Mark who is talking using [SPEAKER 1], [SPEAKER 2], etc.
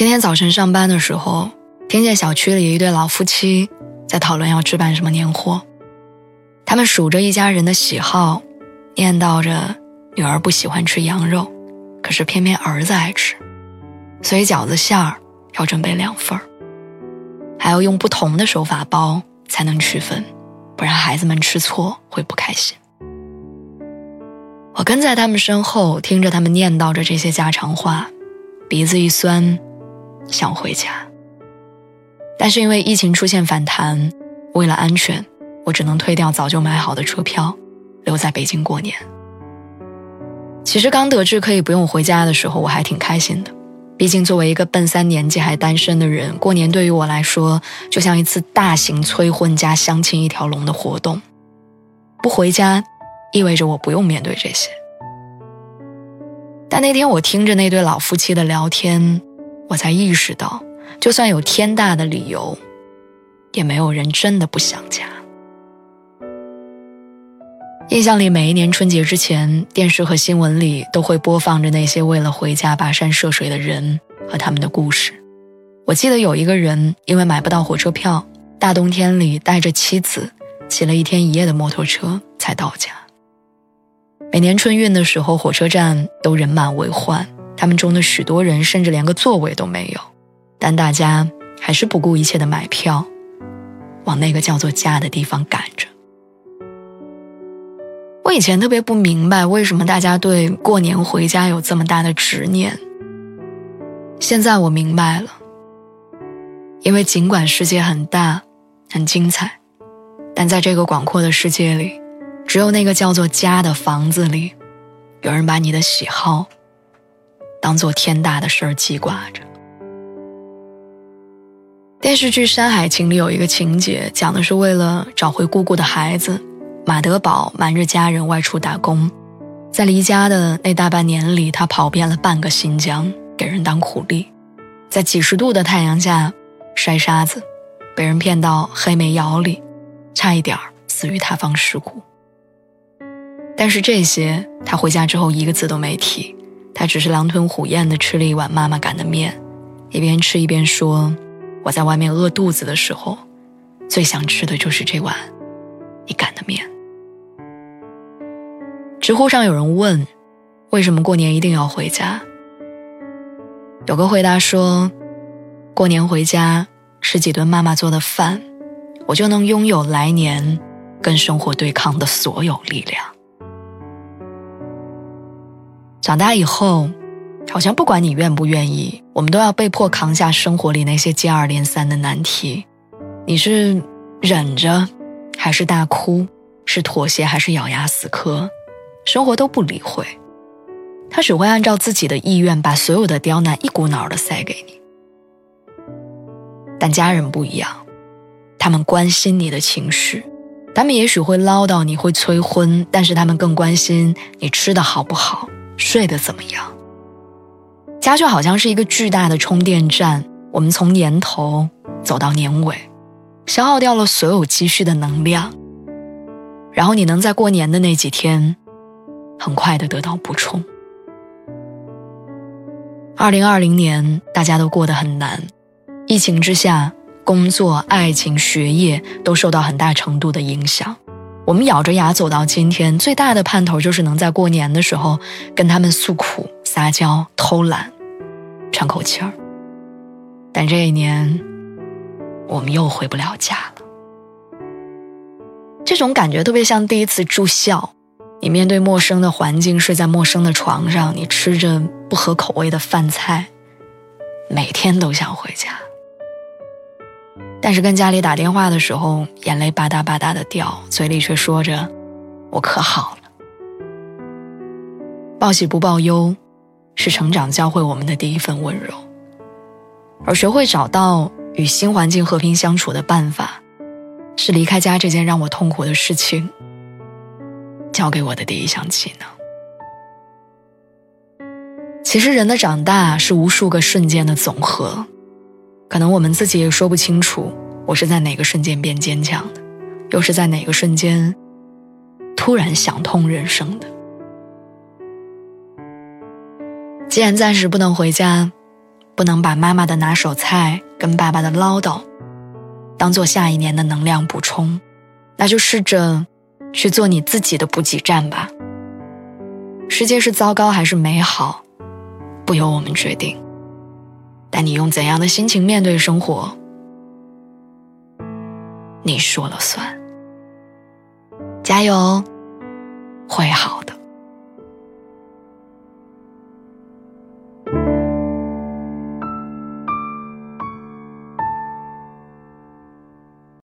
[SPEAKER 1] 今天早晨上班的时候，听见小区里一对老夫妻在讨论要置办什么年货。他们数着一家人的喜好，念叨着女儿不喜欢吃羊肉，可是偏偏儿子爱吃，所以饺子馅儿要准备两份儿，还要用不同的手法包才能区分，不然孩子们吃错会不开心。我跟在他们身后，听着他们念叨着这些家常话，鼻子一酸。想回家，但是因为疫情出现反弹，为了安全，我只能退掉早就买好的车票，留在北京过年。其实刚得知可以不用回家的时候，我还挺开心的。毕竟作为一个奔三年纪还单身的人，过年对于我来说就像一次大型催婚加相亲一条龙的活动。不回家，意味着我不用面对这些。但那天我听着那对老夫妻的聊天。我才意识到，就算有天大的理由，也没有人真的不想家。印象里，每一年春节之前，电视和新闻里都会播放着那些为了回家跋山涉水的人和他们的故事。我记得有一个人因为买不到火车票，大冬天里带着妻子骑了一天一夜的摩托车才到家。每年春运的时候，火车站都人满为患。他们中的许多人甚至连个座位都没有，但大家还是不顾一切的买票，往那个叫做家的地方赶着。我以前特别不明白为什么大家对过年回家有这么大的执念，现在我明白了，因为尽管世界很大、很精彩，但在这个广阔的世界里，只有那个叫做家的房子里，有人把你的喜好。当做天大的事儿记挂着。电视剧《山海情》里有一个情节，讲的是为了找回姑姑的孩子，马德宝瞒着家人外出打工，在离家的那大半年里，他跑遍了半个新疆，给人当苦力，在几十度的太阳下筛沙子，被人骗到黑煤窑里，差一点死于塌方事故。但是这些，他回家之后一个字都没提。他只是狼吞虎咽地吃了一碗妈妈擀的面，一边吃一边说：“我在外面饿肚子的时候，最想吃的就是这碗你擀的面。”知乎上有人问：“为什么过年一定要回家？”有个回答说：“过年回家吃几顿妈妈做的饭，我就能拥有来年跟生活对抗的所有力量。”长大以后，好像不管你愿不愿意，我们都要被迫扛下生活里那些接二连三的难题。你是忍着，还是大哭？是妥协，还是咬牙死磕？生活都不理会，他只会按照自己的意愿把所有的刁难一股脑的塞给你。但家人不一样，他们关心你的情绪，他们也许会唠叨，你会催婚，但是他们更关心你吃的好不好。睡得怎么样？家就好像是一个巨大的充电站，我们从年头走到年尾，消耗掉了所有积蓄的能量，然后你能在过年的那几天，很快的得到补充。二零二零年大家都过得很难，疫情之下，工作、爱情、学业都受到很大程度的影响。我们咬着牙走到今天，最大的盼头就是能在过年的时候跟他们诉苦、撒娇、偷懒，喘口气儿。但这一年，我们又回不了家了。这种感觉特别像第一次住校，你面对陌生的环境，睡在陌生的床上，你吃着不合口味的饭菜，每天都想回家。但是跟家里打电话的时候，眼泪吧嗒吧嗒的掉，嘴里却说着：“我可好了。”报喜不报忧，是成长教会我们的第一份温柔。而学会找到与新环境和平相处的办法，是离开家这件让我痛苦的事情教给我的第一项技能。其实，人的长大是无数个瞬间的总和，可能我们自己也说不清楚，我是在哪个瞬间变坚强的，又是在哪个瞬间突然想通人生的。既然暂时不能回家，不能把妈妈的拿手菜跟爸爸的唠叨当做下一年的能量补充，那就试着去做你自己的补给站吧。世界是糟糕还是美好，不由我们决定，但你用怎样的心情面对生活，你说了算。加油，会好。